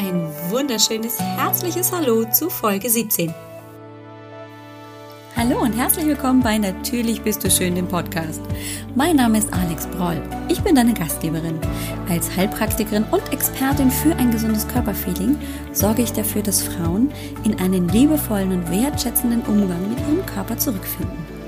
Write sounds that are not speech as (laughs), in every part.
ein wunderschönes, herzliches Hallo zu Folge 17. Hallo und herzlich willkommen bei Natürlich bist du schön, dem Podcast. Mein Name ist Alex Broll. Ich bin deine Gastgeberin. Als Heilpraktikerin und Expertin für ein gesundes Körperfeeling sorge ich dafür, dass Frauen in einen liebevollen und wertschätzenden Umgang mit ihrem Körper zurückfinden.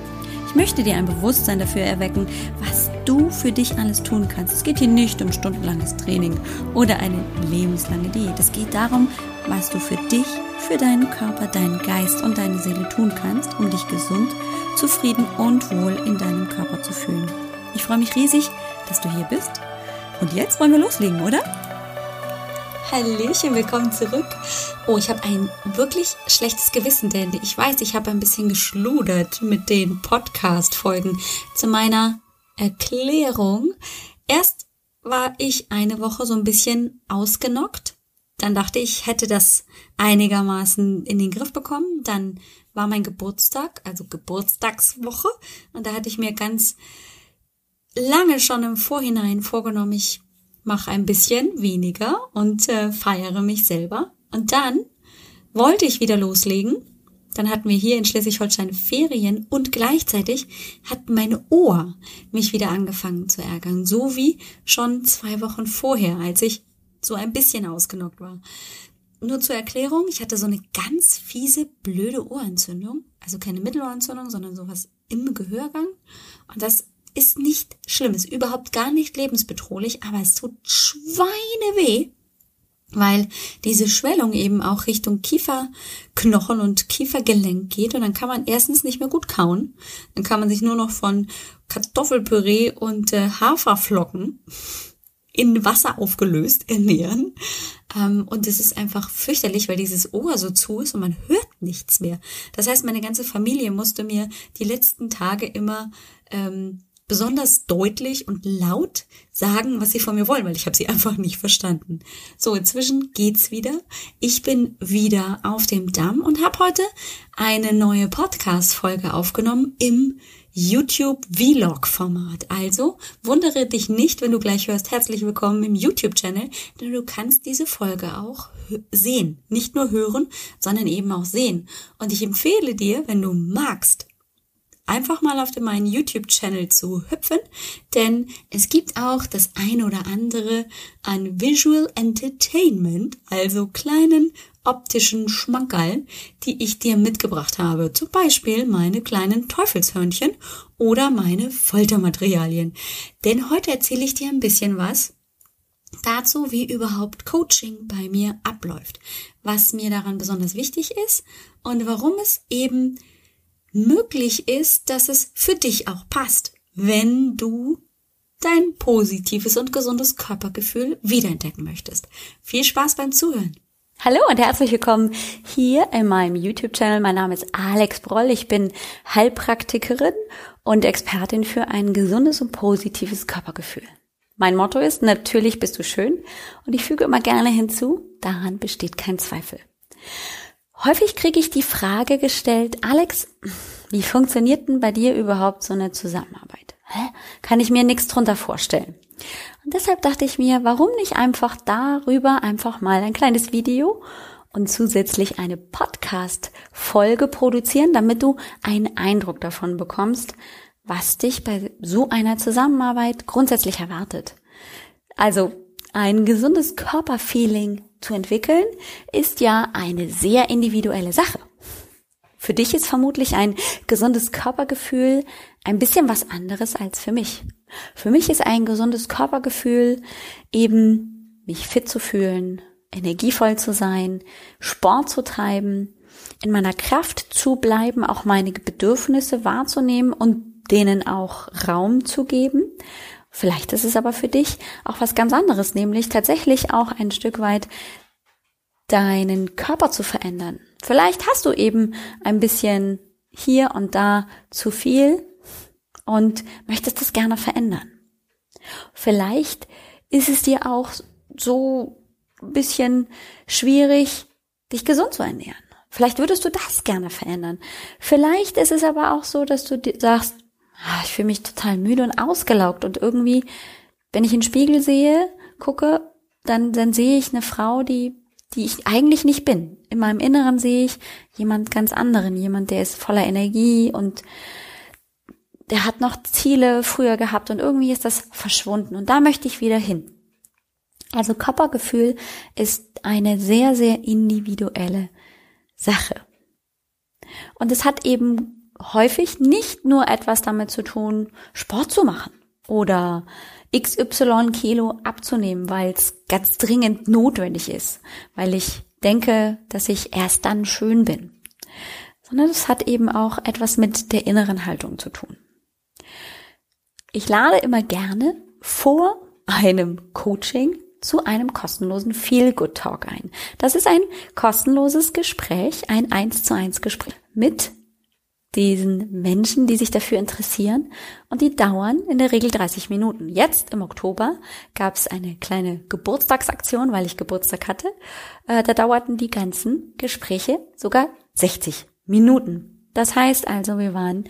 Ich möchte dir ein Bewusstsein dafür erwecken, was du für dich alles tun kannst. Es geht hier nicht um stundenlanges Training oder eine lebenslange Diät. Es geht darum, was du für dich, für deinen Körper, deinen Geist und deine Seele tun kannst, um dich gesund, zufrieden und wohl in deinem Körper zu fühlen. Ich freue mich riesig, dass du hier bist. Und jetzt wollen wir loslegen, oder? Hallöchen, willkommen zurück. Oh, ich habe ein wirklich schlechtes Gewissen, denn ich weiß, ich habe ein bisschen geschludert mit den Podcast-Folgen zu meiner Erklärung. Erst war ich eine Woche so ein bisschen ausgenockt. Dann dachte ich, ich hätte das einigermaßen in den Griff bekommen. Dann war mein Geburtstag, also Geburtstagswoche. Und da hatte ich mir ganz lange schon im Vorhinein vorgenommen, ich mache ein bisschen weniger und äh, feiere mich selber. Und dann wollte ich wieder loslegen dann hatten wir hier in Schleswig-Holstein Ferien und gleichzeitig hat meine Ohr mich wieder angefangen zu ärgern. So wie schon zwei Wochen vorher, als ich so ein bisschen ausgenockt war. Nur zur Erklärung, ich hatte so eine ganz fiese, blöde Ohrentzündung. Also keine Mittelohrentzündung, sondern sowas im Gehörgang. Und das ist nicht schlimm, ist überhaupt gar nicht lebensbedrohlich, aber es tut Schweine weh weil diese Schwellung eben auch Richtung Kieferknochen und Kiefergelenk geht und dann kann man erstens nicht mehr gut kauen, dann kann man sich nur noch von Kartoffelpüree und äh, Haferflocken in Wasser aufgelöst ernähren. Ähm, und es ist einfach fürchterlich, weil dieses Ohr so zu ist und man hört nichts mehr. Das heißt, meine ganze Familie musste mir die letzten Tage immer ähm, besonders deutlich und laut sagen, was sie von mir wollen, weil ich habe sie (laughs) einfach nicht verstanden. So, inzwischen geht's wieder. Ich bin wieder auf dem Damm und habe heute eine neue Podcast-Folge aufgenommen im YouTube-Vlog-Format. Also wundere dich nicht, wenn du gleich hörst, herzlich willkommen im YouTube-Channel, denn du kannst diese Folge auch sehen. Nicht nur hören, sondern eben auch sehen. Und ich empfehle dir, wenn du magst, einfach mal auf meinen YouTube-Channel zu hüpfen, denn es gibt auch das eine oder andere an Visual Entertainment, also kleinen optischen Schmankerln, die ich dir mitgebracht habe. Zum Beispiel meine kleinen Teufelshörnchen oder meine Foltermaterialien. Denn heute erzähle ich dir ein bisschen was dazu, wie überhaupt Coaching bei mir abläuft, was mir daran besonders wichtig ist und warum es eben möglich ist, dass es für dich auch passt, wenn du dein positives und gesundes Körpergefühl wiederentdecken möchtest. Viel Spaß beim Zuhören. Hallo und herzlich willkommen hier in meinem YouTube-Channel. Mein Name ist Alex Broll. Ich bin Heilpraktikerin und Expertin für ein gesundes und positives Körpergefühl. Mein Motto ist, natürlich bist du schön und ich füge immer gerne hinzu, daran besteht kein Zweifel. Häufig kriege ich die Frage gestellt, Alex, wie funktioniert denn bei dir überhaupt so eine Zusammenarbeit? Hä? Kann ich mir nichts drunter vorstellen. Und deshalb dachte ich mir, warum nicht einfach darüber einfach mal ein kleines Video und zusätzlich eine Podcast-Folge produzieren, damit du einen Eindruck davon bekommst, was dich bei so einer Zusammenarbeit grundsätzlich erwartet. Also ein gesundes Körperfeeling zu entwickeln, ist ja eine sehr individuelle Sache. Für dich ist vermutlich ein gesundes Körpergefühl ein bisschen was anderes als für mich. Für mich ist ein gesundes Körpergefühl eben, mich fit zu fühlen, energievoll zu sein, Sport zu treiben, in meiner Kraft zu bleiben, auch meine Bedürfnisse wahrzunehmen und denen auch Raum zu geben. Vielleicht ist es aber für dich auch was ganz anderes, nämlich tatsächlich auch ein Stück weit deinen Körper zu verändern. Vielleicht hast du eben ein bisschen hier und da zu viel und möchtest das gerne verändern. Vielleicht ist es dir auch so ein bisschen schwierig, dich gesund zu ernähren. Vielleicht würdest du das gerne verändern. Vielleicht ist es aber auch so, dass du sagst, ich fühle mich total müde und ausgelaugt und irgendwie, wenn ich in den Spiegel sehe, gucke, dann, dann sehe ich eine Frau, die die ich eigentlich nicht bin. In meinem Inneren sehe ich jemand ganz anderen, jemand, der ist voller Energie und der hat noch Ziele früher gehabt und irgendwie ist das verschwunden und da möchte ich wieder hin. Also Körpergefühl ist eine sehr, sehr individuelle Sache. Und es hat eben häufig nicht nur etwas damit zu tun, Sport zu machen oder XY Kilo abzunehmen, weil es ganz dringend notwendig ist, weil ich denke, dass ich erst dann schön bin, sondern es hat eben auch etwas mit der inneren Haltung zu tun. Ich lade immer gerne vor einem Coaching zu einem kostenlosen Feel Good Talk ein. Das ist ein kostenloses Gespräch, ein eins zu eins Gespräch mit diesen Menschen, die sich dafür interessieren und die dauern in der Regel 30 Minuten. Jetzt im Oktober gab es eine kleine Geburtstagsaktion, weil ich Geburtstag hatte. Äh, da dauerten die ganzen Gespräche sogar 60 Minuten. Das heißt also, wir waren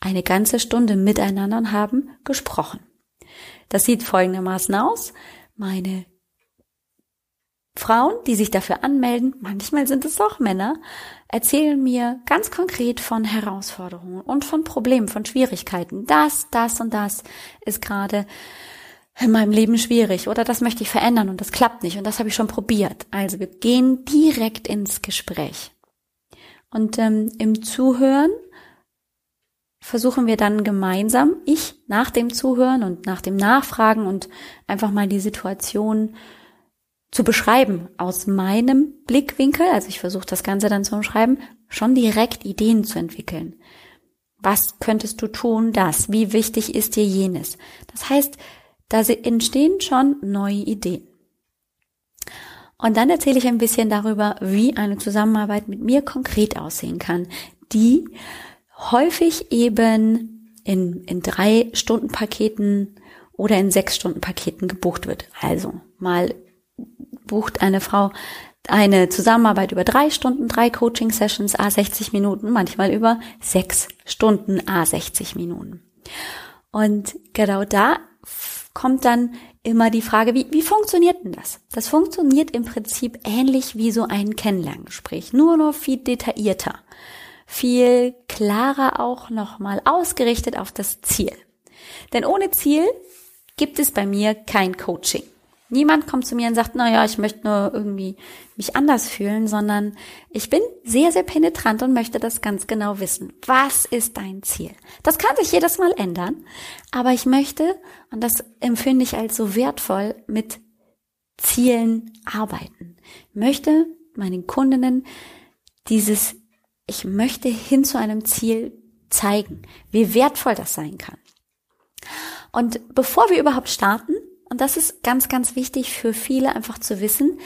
eine ganze Stunde miteinander und haben gesprochen. Das sieht folgendermaßen aus. Meine Frauen, die sich dafür anmelden, manchmal sind es auch Männer, erzählen mir ganz konkret von Herausforderungen und von Problemen, von Schwierigkeiten. Das, das und das ist gerade in meinem Leben schwierig oder das möchte ich verändern und das klappt nicht und das habe ich schon probiert. Also wir gehen direkt ins Gespräch. Und ähm, im Zuhören versuchen wir dann gemeinsam, ich nach dem Zuhören und nach dem Nachfragen und einfach mal die Situation zu beschreiben aus meinem Blickwinkel, also ich versuche das Ganze dann zu umschreiben, schon direkt Ideen zu entwickeln. Was könntest du tun, das? Wie wichtig ist dir jenes? Das heißt, da entstehen schon neue Ideen. Und dann erzähle ich ein bisschen darüber, wie eine Zusammenarbeit mit mir konkret aussehen kann, die häufig eben in, in drei Stunden Paketen oder in sechs Stunden Paketen gebucht wird. Also mal bucht eine Frau eine Zusammenarbeit über drei Stunden, drei Coaching-Sessions, a 60 Minuten, manchmal über sechs Stunden, a 60 Minuten. Und genau da kommt dann immer die Frage, wie, wie funktioniert denn das? Das funktioniert im Prinzip ähnlich wie so ein Kennenlerngespräch, nur noch viel detaillierter, viel klarer auch nochmal ausgerichtet auf das Ziel. Denn ohne Ziel gibt es bei mir kein Coaching. Niemand kommt zu mir und sagt, na ja, ich möchte nur irgendwie mich anders fühlen, sondern ich bin sehr, sehr penetrant und möchte das ganz genau wissen. Was ist dein Ziel? Das kann sich jedes Mal ändern, aber ich möchte, und das empfinde ich als so wertvoll, mit Zielen arbeiten. Ich möchte meinen Kundinnen dieses, ich möchte hin zu einem Ziel zeigen, wie wertvoll das sein kann. Und bevor wir überhaupt starten, und das ist ganz, ganz wichtig für viele einfach zu wissen,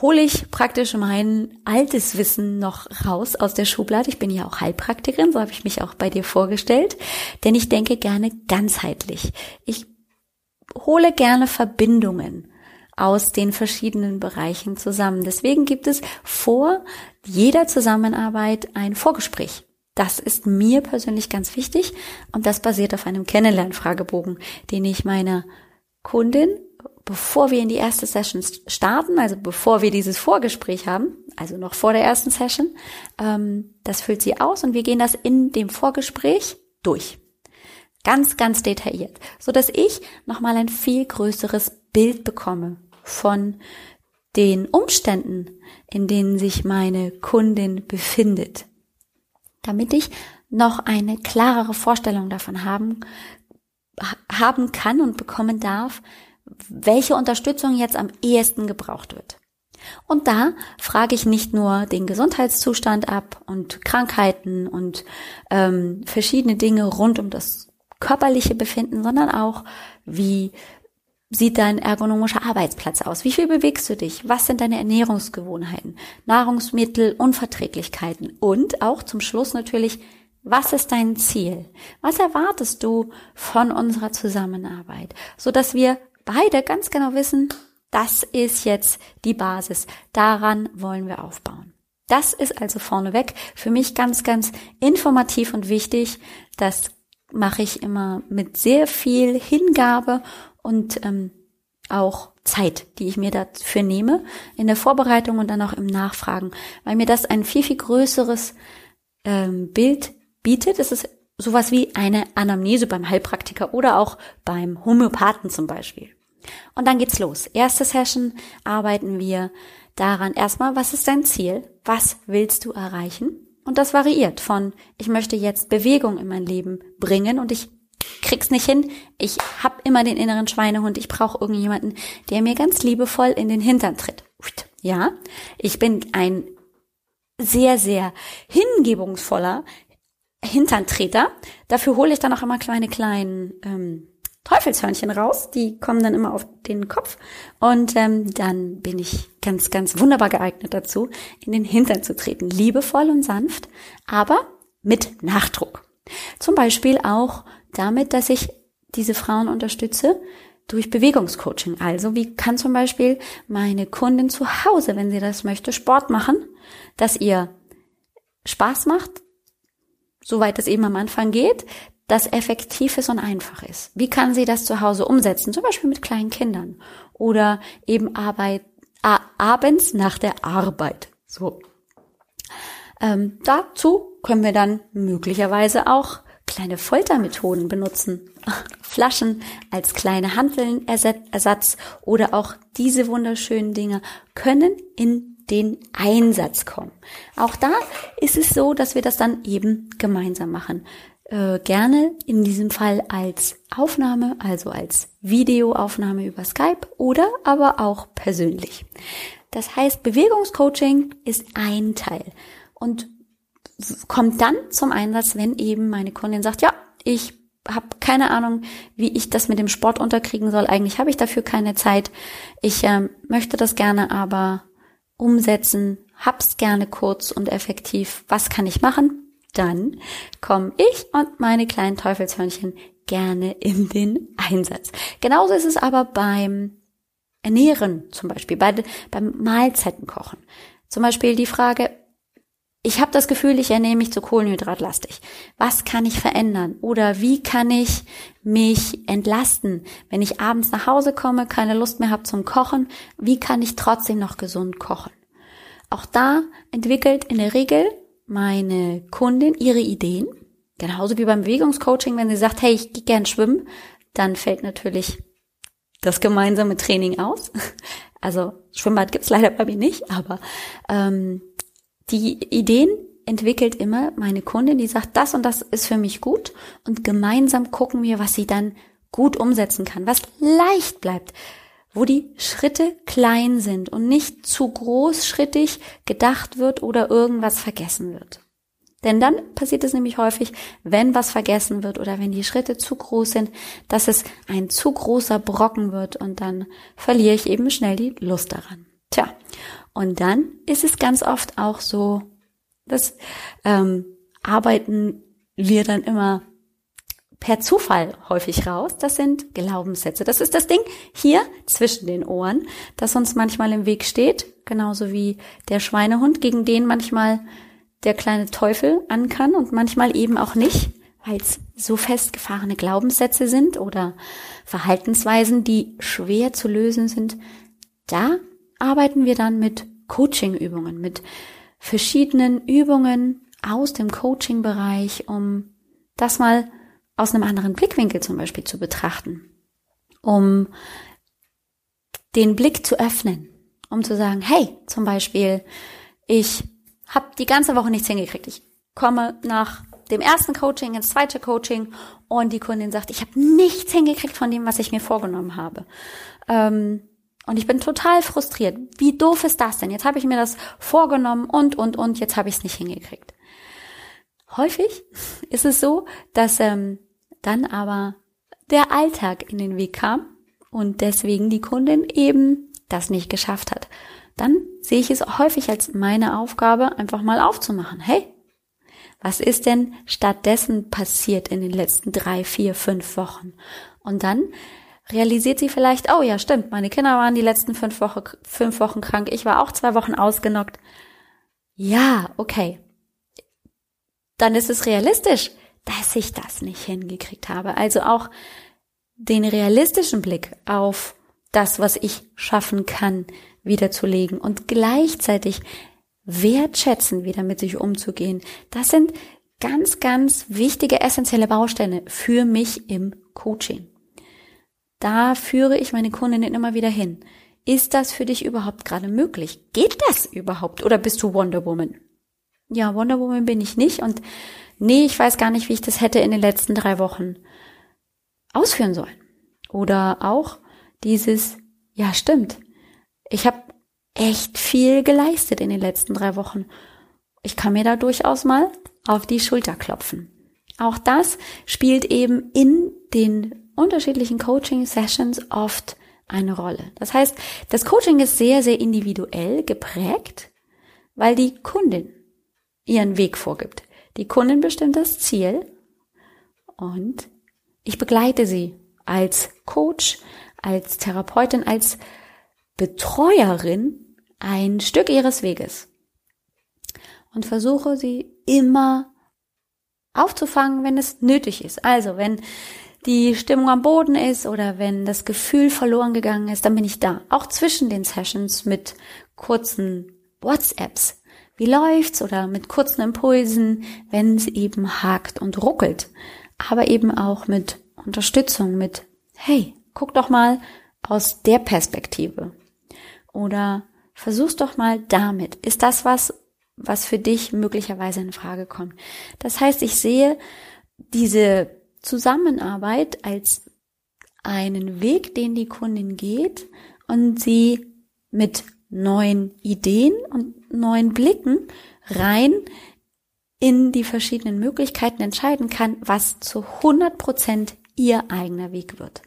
hole ich praktisch mein altes Wissen noch raus aus der Schublade. Ich bin ja auch Heilpraktikerin, so habe ich mich auch bei dir vorgestellt, denn ich denke gerne ganzheitlich. Ich hole gerne Verbindungen aus den verschiedenen Bereichen zusammen. Deswegen gibt es vor jeder Zusammenarbeit ein Vorgespräch. Das ist mir persönlich ganz wichtig und das basiert auf einem Kennenlernfragebogen, den ich meiner Kundin, bevor wir in die erste Session starten, also bevor wir dieses Vorgespräch haben, also noch vor der ersten Session, ähm, das füllt sie aus und wir gehen das in dem Vorgespräch durch. Ganz, ganz detailliert, so dass ich nochmal ein viel größeres Bild bekomme von den Umständen, in denen sich meine Kundin befindet, damit ich noch eine klarere Vorstellung davon haben haben kann und bekommen darf, welche Unterstützung jetzt am ehesten gebraucht wird. Und da frage ich nicht nur den Gesundheitszustand ab und Krankheiten und ähm, verschiedene Dinge rund um das körperliche Befinden, sondern auch, wie sieht dein ergonomischer Arbeitsplatz aus? Wie viel bewegst du dich? Was sind deine Ernährungsgewohnheiten? Nahrungsmittel, Unverträglichkeiten und auch zum Schluss natürlich, was ist dein Ziel? Was erwartest du von unserer Zusammenarbeit? So dass wir beide ganz genau wissen, das ist jetzt die Basis. Daran wollen wir aufbauen. Das ist also vorneweg für mich ganz, ganz informativ und wichtig. Das mache ich immer mit sehr viel Hingabe und ähm, auch Zeit, die ich mir dafür nehme, in der Vorbereitung und dann auch im Nachfragen, weil mir das ein viel, viel größeres ähm, Bild bietet. Es ist sowas wie eine Anamnese beim Heilpraktiker oder auch beim Homöopathen zum Beispiel. Und dann geht's los. Erste Session arbeiten wir daran erstmal, was ist dein Ziel? Was willst du erreichen? Und das variiert von, ich möchte jetzt Bewegung in mein Leben bringen und ich krieg's nicht hin. Ich hab immer den inneren Schweinehund. Ich brauche irgendjemanden, der mir ganz liebevoll in den Hintern tritt. Ja, ich bin ein sehr, sehr hingebungsvoller Hinterntreter. Dafür hole ich dann auch immer kleine kleinen ähm, Teufelshörnchen raus. Die kommen dann immer auf den Kopf. Und ähm, dann bin ich ganz, ganz wunderbar geeignet dazu, in den Hintern zu treten. Liebevoll und sanft, aber mit Nachdruck. Zum Beispiel auch damit, dass ich diese Frauen unterstütze durch Bewegungscoaching. Also wie kann zum Beispiel meine Kundin zu Hause, wenn sie das möchte, Sport machen, dass ihr Spaß macht, soweit es eben am Anfang geht, das effektiv ist und einfach ist. Wie kann sie das zu Hause umsetzen? Zum Beispiel mit kleinen Kindern oder eben Arbeit, abends nach der Arbeit. So. Ähm, dazu können wir dann möglicherweise auch kleine Foltermethoden benutzen. (laughs) Flaschen als kleine Handeln Ersatz oder auch diese wunderschönen Dinge können in den Einsatz kommen. Auch da ist es so, dass wir das dann eben gemeinsam machen. Äh, gerne in diesem Fall als Aufnahme, also als Videoaufnahme über Skype oder aber auch persönlich. Das heißt, Bewegungscoaching ist ein Teil und kommt dann zum Einsatz, wenn eben meine Kundin sagt, ja, ich habe keine Ahnung, wie ich das mit dem Sport unterkriegen soll. Eigentlich habe ich dafür keine Zeit. Ich äh, möchte das gerne aber umsetzen, hab's gerne kurz und effektiv. Was kann ich machen? Dann komme ich und meine kleinen Teufelshörnchen gerne in den Einsatz. Genauso ist es aber beim Ernähren zum Beispiel, bei, beim Mahlzeitenkochen. Zum Beispiel die Frage, ich habe das Gefühl, ich ernähre mich zu kohlenhydratlastig. Was kann ich verändern? Oder wie kann ich mich entlasten, wenn ich abends nach Hause komme, keine Lust mehr habe zum Kochen? Wie kann ich trotzdem noch gesund kochen? Auch da entwickelt in der Regel meine Kundin ihre Ideen. Genauso wie beim Bewegungscoaching, wenn sie sagt, hey, ich gehe gern schwimmen, dann fällt natürlich das gemeinsame Training aus. (laughs) Also Schwimmbad gibt's leider bei mir nicht, aber ähm, die Ideen entwickelt immer meine Kundin, die sagt, das und das ist für mich gut und gemeinsam gucken wir, was sie dann gut umsetzen kann, was leicht bleibt, wo die Schritte klein sind und nicht zu großschrittig gedacht wird oder irgendwas vergessen wird. Denn dann passiert es nämlich häufig, wenn was vergessen wird oder wenn die Schritte zu groß sind, dass es ein zu großer Brocken wird und dann verliere ich eben schnell die Lust daran. Tja, und dann ist es ganz oft auch so, dass ähm, arbeiten wir dann immer per Zufall häufig raus. Das sind Glaubenssätze. Das ist das Ding hier zwischen den Ohren, das uns manchmal im Weg steht, genauso wie der Schweinehund, gegen den manchmal der kleine Teufel an kann und manchmal eben auch nicht, weil es so festgefahrene Glaubenssätze sind oder Verhaltensweisen, die schwer zu lösen sind. Da arbeiten wir dann mit Coaching-Übungen, mit verschiedenen Übungen aus dem Coaching-Bereich, um das mal aus einem anderen Blickwinkel zum Beispiel zu betrachten, um den Blick zu öffnen, um zu sagen, hey, zum Beispiel, ich habe die ganze Woche nichts hingekriegt. Ich komme nach dem ersten Coaching ins zweite Coaching und die Kundin sagt, ich habe nichts hingekriegt von dem, was ich mir vorgenommen habe. Ähm, und ich bin total frustriert. Wie doof ist das denn? Jetzt habe ich mir das vorgenommen und, und, und, jetzt habe ich es nicht hingekriegt. Häufig (laughs) ist es so, dass ähm, dann aber der Alltag in den Weg kam und deswegen die Kundin eben das nicht geschafft hat. Dann sehe ich es häufig als meine Aufgabe, einfach mal aufzumachen. Hey, was ist denn stattdessen passiert in den letzten drei, vier, fünf Wochen? Und dann realisiert sie vielleicht, oh ja, stimmt, meine Kinder waren die letzten fünf, Woche, fünf Wochen krank, ich war auch zwei Wochen ausgenockt. Ja, okay. Dann ist es realistisch, dass ich das nicht hingekriegt habe. Also auch den realistischen Blick auf das, was ich schaffen kann, wiederzulegen und gleichzeitig wertschätzen, wieder mit sich umzugehen. Das sind ganz, ganz wichtige, essentielle Bausteine für mich im Coaching. Da führe ich meine Kundinnen immer wieder hin. Ist das für dich überhaupt gerade möglich? Geht das überhaupt? Oder bist du Wonder Woman? Ja, Wonder Woman bin ich nicht und nee, ich weiß gar nicht, wie ich das hätte in den letzten drei Wochen ausführen sollen. Oder auch dieses, ja stimmt, ich habe echt viel geleistet in den letzten drei Wochen. Ich kann mir da durchaus mal auf die Schulter klopfen. Auch das spielt eben in den unterschiedlichen Coaching-Sessions oft eine Rolle. Das heißt, das Coaching ist sehr, sehr individuell geprägt, weil die Kundin ihren Weg vorgibt. Die Kundin bestimmt das Ziel und ich begleite sie als Coach, als Therapeutin, als Betreuerin ein Stück ihres Weges und versuche sie immer aufzufangen, wenn es nötig ist. Also, wenn die Stimmung am Boden ist oder wenn das Gefühl verloren gegangen ist, dann bin ich da. Auch zwischen den Sessions mit kurzen WhatsApps. Wie läuft's? Oder mit kurzen Impulsen, wenn es eben hakt und ruckelt. Aber eben auch mit Unterstützung, mit, hey, guck doch mal aus der Perspektive. Oder versuch's doch mal damit. Ist das was, was für dich möglicherweise in Frage kommt? Das heißt, ich sehe diese Zusammenarbeit als einen Weg, den die Kundin geht und sie mit neuen Ideen und neuen Blicken rein in die verschiedenen Möglichkeiten entscheiden kann, was zu 100 Prozent ihr eigener Weg wird.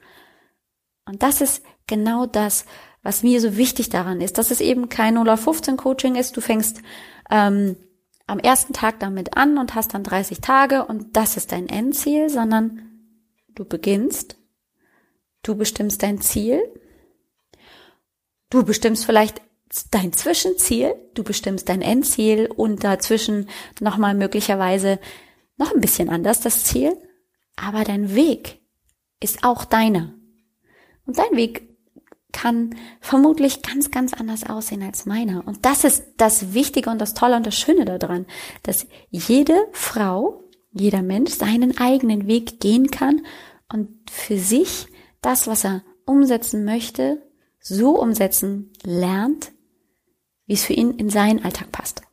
Und das ist genau das, was mir so wichtig daran ist, dass es eben kein 0 15 Coaching ist. Du fängst ähm, am ersten Tag damit an und hast dann 30 Tage und das ist dein Endziel, sondern du beginnst, du bestimmst dein Ziel, du bestimmst vielleicht dein Zwischenziel, du bestimmst dein Endziel und dazwischen nochmal möglicherweise noch ein bisschen anders das Ziel, aber dein Weg ist auch deiner. Und dein Weg kann vermutlich ganz, ganz anders aussehen als meiner. Und das ist das Wichtige und das Tolle und das Schöne daran, dass jede Frau, jeder Mensch seinen eigenen Weg gehen kann und für sich das, was er umsetzen möchte, so umsetzen lernt, wie es für ihn in seinen Alltag passt.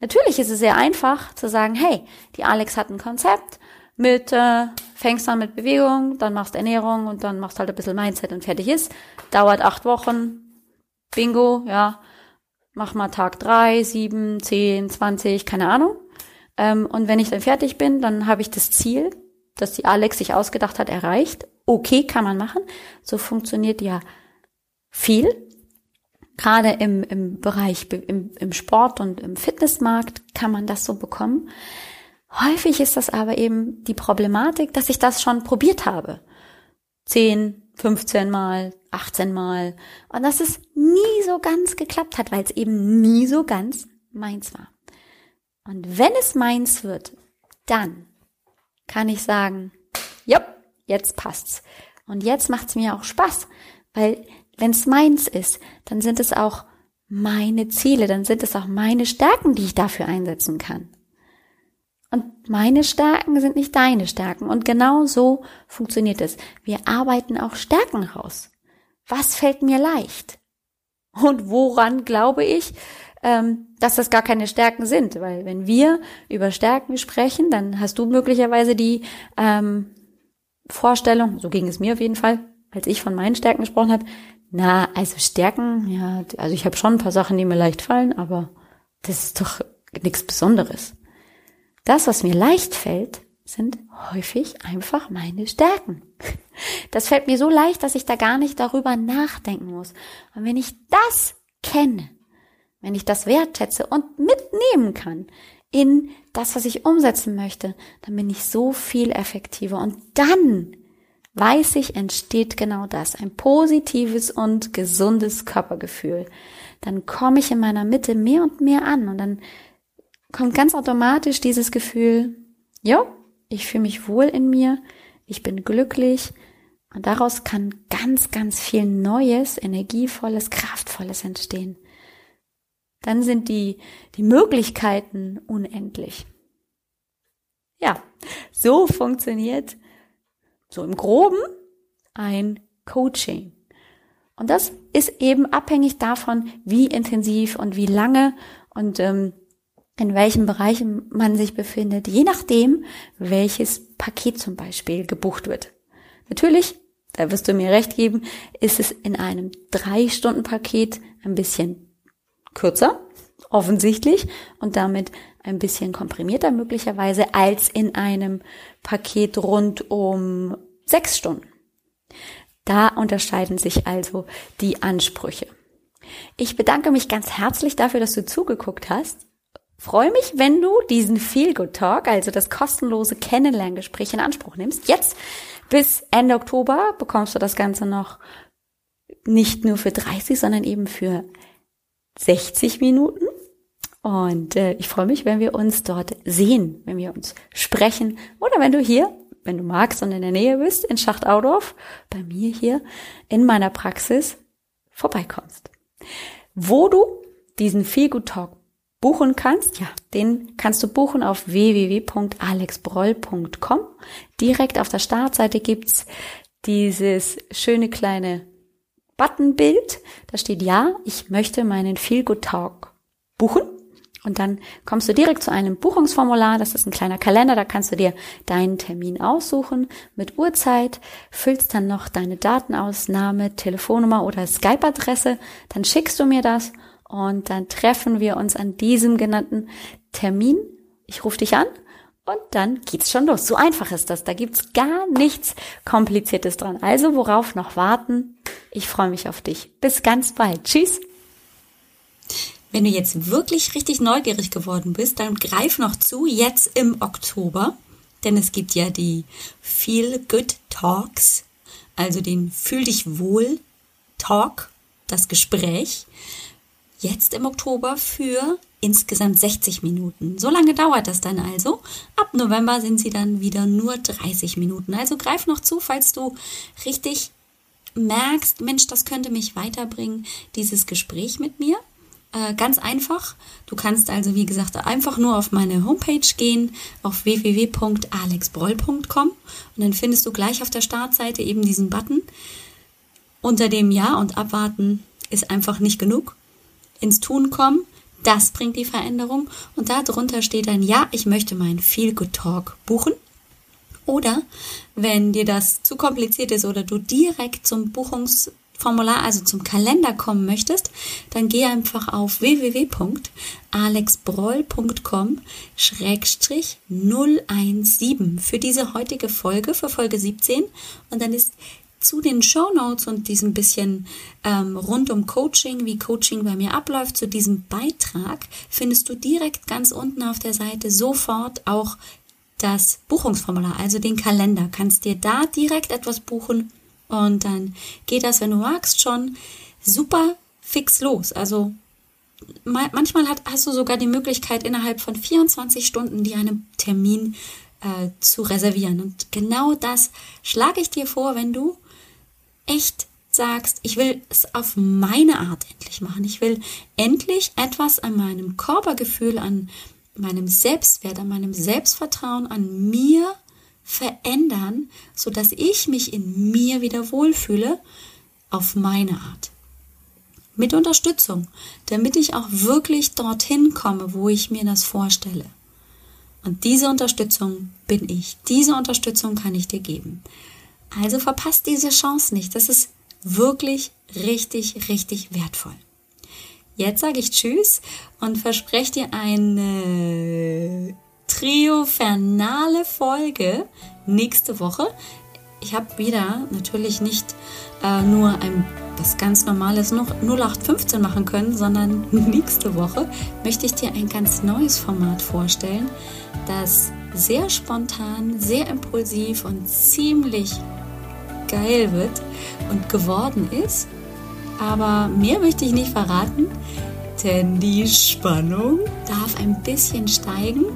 Natürlich ist es sehr einfach zu sagen, hey, die Alex hat ein Konzept mit, äh, fängst an mit Bewegung, dann machst Ernährung und dann machst halt ein bisschen Mindset und fertig ist. Dauert acht Wochen. Bingo, ja. Mach mal Tag drei, sieben, zehn, zwanzig, keine Ahnung. Ähm, und wenn ich dann fertig bin, dann habe ich das Ziel, das die Alex sich ausgedacht hat, erreicht. Okay, kann man machen. So funktioniert ja viel. Gerade im, im Bereich, im, im Sport und im Fitnessmarkt kann man das so bekommen. Häufig ist das aber eben die Problematik, dass ich das schon probiert habe. 10, 15 Mal, 18 Mal. Und dass es nie so ganz geklappt hat, weil es eben nie so ganz meins war. Und wenn es meins wird, dann kann ich sagen, ja, jetzt passt's. Und jetzt macht's mir auch Spaß, weil wenn es meins ist, dann sind es auch meine Ziele, dann sind es auch meine Stärken, die ich dafür einsetzen kann. Und meine Stärken sind nicht deine Stärken. Und genau so funktioniert es. Wir arbeiten auch Stärken raus. Was fällt mir leicht? Und woran glaube ich, ähm, dass das gar keine Stärken sind? Weil wenn wir über Stärken sprechen, dann hast du möglicherweise die ähm, Vorstellung, so ging es mir auf jeden Fall, als ich von meinen Stärken gesprochen habe, na, also Stärken, ja, also ich habe schon ein paar Sachen, die mir leicht fallen, aber das ist doch nichts Besonderes. Das, was mir leicht fällt, sind häufig einfach meine Stärken. Das fällt mir so leicht, dass ich da gar nicht darüber nachdenken muss. Und wenn ich das kenne, wenn ich das wertschätze und mitnehmen kann in das, was ich umsetzen möchte, dann bin ich so viel effektiver. Und dann weiß ich, entsteht genau das, ein positives und gesundes Körpergefühl. Dann komme ich in meiner Mitte mehr und mehr an und dann kommt ganz automatisch dieses Gefühl, ja, ich fühle mich wohl in mir, ich bin glücklich Und daraus kann ganz, ganz viel Neues, Energievolles, Kraftvolles entstehen. Dann sind die, die Möglichkeiten unendlich. Ja, so funktioniert so im groben ein Coaching. Und das ist eben abhängig davon, wie intensiv und wie lange und ähm, in welchem Bereich man sich befindet, je nachdem, welches Paket zum Beispiel gebucht wird. Natürlich, da wirst du mir recht geben, ist es in einem Drei-Stunden-Paket ein bisschen kürzer, offensichtlich, und damit ein bisschen komprimierter möglicherweise als in einem Paket rund um sechs Stunden. Da unterscheiden sich also die Ansprüche. Ich bedanke mich ganz herzlich dafür, dass du zugeguckt hast. Freue mich, wenn du diesen Feel Good Talk, also das kostenlose Kennenlerngespräch in Anspruch nimmst. Jetzt bis Ende Oktober bekommst du das Ganze noch nicht nur für 30, sondern eben für 60 Minuten. Und äh, ich freue mich, wenn wir uns dort sehen, wenn wir uns sprechen oder wenn du hier wenn du magst und in der Nähe bist, in Schachtaudorf, bei mir hier in meiner Praxis vorbeikommst. Wo du diesen Feelgood Talk buchen kannst, ja, den kannst du buchen auf www.alexbroll.com. Direkt auf der Startseite gibt's dieses schöne kleine Buttonbild. Da steht ja, ich möchte meinen Feelgood Talk buchen. Und dann kommst du direkt zu einem Buchungsformular. Das ist ein kleiner Kalender. Da kannst du dir deinen Termin aussuchen mit Uhrzeit, füllst dann noch deine Daten aus, Name, Telefonnummer oder Skype-Adresse. Dann schickst du mir das und dann treffen wir uns an diesem genannten Termin. Ich rufe dich an und dann geht's schon los. So einfach ist das. Da gibt's gar nichts Kompliziertes dran. Also worauf noch warten? Ich freue mich auf dich. Bis ganz bald. Tschüss. Wenn du jetzt wirklich richtig neugierig geworden bist, dann greif noch zu, jetzt im Oktober, denn es gibt ja die Feel Good Talks, also den Fühl dich wohl Talk, das Gespräch, jetzt im Oktober für insgesamt 60 Minuten. So lange dauert das dann also. Ab November sind sie dann wieder nur 30 Minuten. Also greif noch zu, falls du richtig merkst, Mensch, das könnte mich weiterbringen, dieses Gespräch mit mir. Äh, ganz einfach. Du kannst also, wie gesagt, einfach nur auf meine Homepage gehen, auf www.alexbroll.com und dann findest du gleich auf der Startseite eben diesen Button. Unter dem Ja und Abwarten ist einfach nicht genug. Ins Tun kommen, das bringt die Veränderung. Und darunter steht dann, ja, ich möchte meinen Feel Good Talk buchen. Oder wenn dir das zu kompliziert ist oder du direkt zum Buchungs Formular, also zum Kalender kommen möchtest, dann geh einfach auf www.alexbroll.com 017 für diese heutige Folge, für Folge 17. Und dann ist zu den Show Notes und diesem bisschen ähm, rund um Coaching, wie Coaching bei mir abläuft, zu diesem Beitrag findest du direkt ganz unten auf der Seite sofort auch das Buchungsformular, also den Kalender. Kannst dir da direkt etwas buchen und dann geht das, wenn du magst, schon super fix los. Also manchmal hat, hast du sogar die Möglichkeit, innerhalb von 24 Stunden dir einen Termin äh, zu reservieren. Und genau das schlage ich dir vor, wenn du echt sagst, ich will es auf meine Art endlich machen. Ich will endlich etwas an meinem Körpergefühl, an meinem Selbstwert, an meinem Selbstvertrauen, an mir verändern, so dass ich mich in mir wieder wohlfühle auf meine Art. Mit Unterstützung, damit ich auch wirklich dorthin komme, wo ich mir das vorstelle. Und diese Unterstützung bin ich. Diese Unterstützung kann ich dir geben. Also verpasst diese Chance nicht. Das ist wirklich richtig, richtig wertvoll. Jetzt sage ich Tschüss und verspreche dir eine triumphernale Folge nächste Woche. Ich habe wieder natürlich nicht äh, nur ein was ganz normales noch 0815 machen können, sondern (laughs) nächste Woche möchte ich dir ein ganz neues Format vorstellen, das sehr spontan, sehr impulsiv und ziemlich geil wird und geworden ist. Aber mehr möchte ich nicht verraten, denn die Spannung darf ein bisschen steigen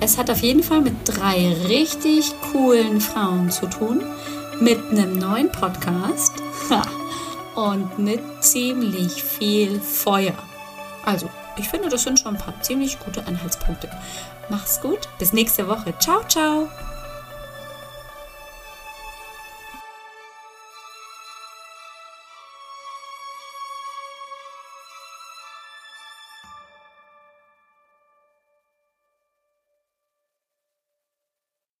es hat auf jeden Fall mit drei richtig coolen Frauen zu tun, mit einem neuen Podcast (laughs) und mit ziemlich viel Feuer. Also, ich finde, das sind schon ein paar ziemlich gute Anhaltspunkte. Mach's gut, bis nächste Woche. Ciao, ciao.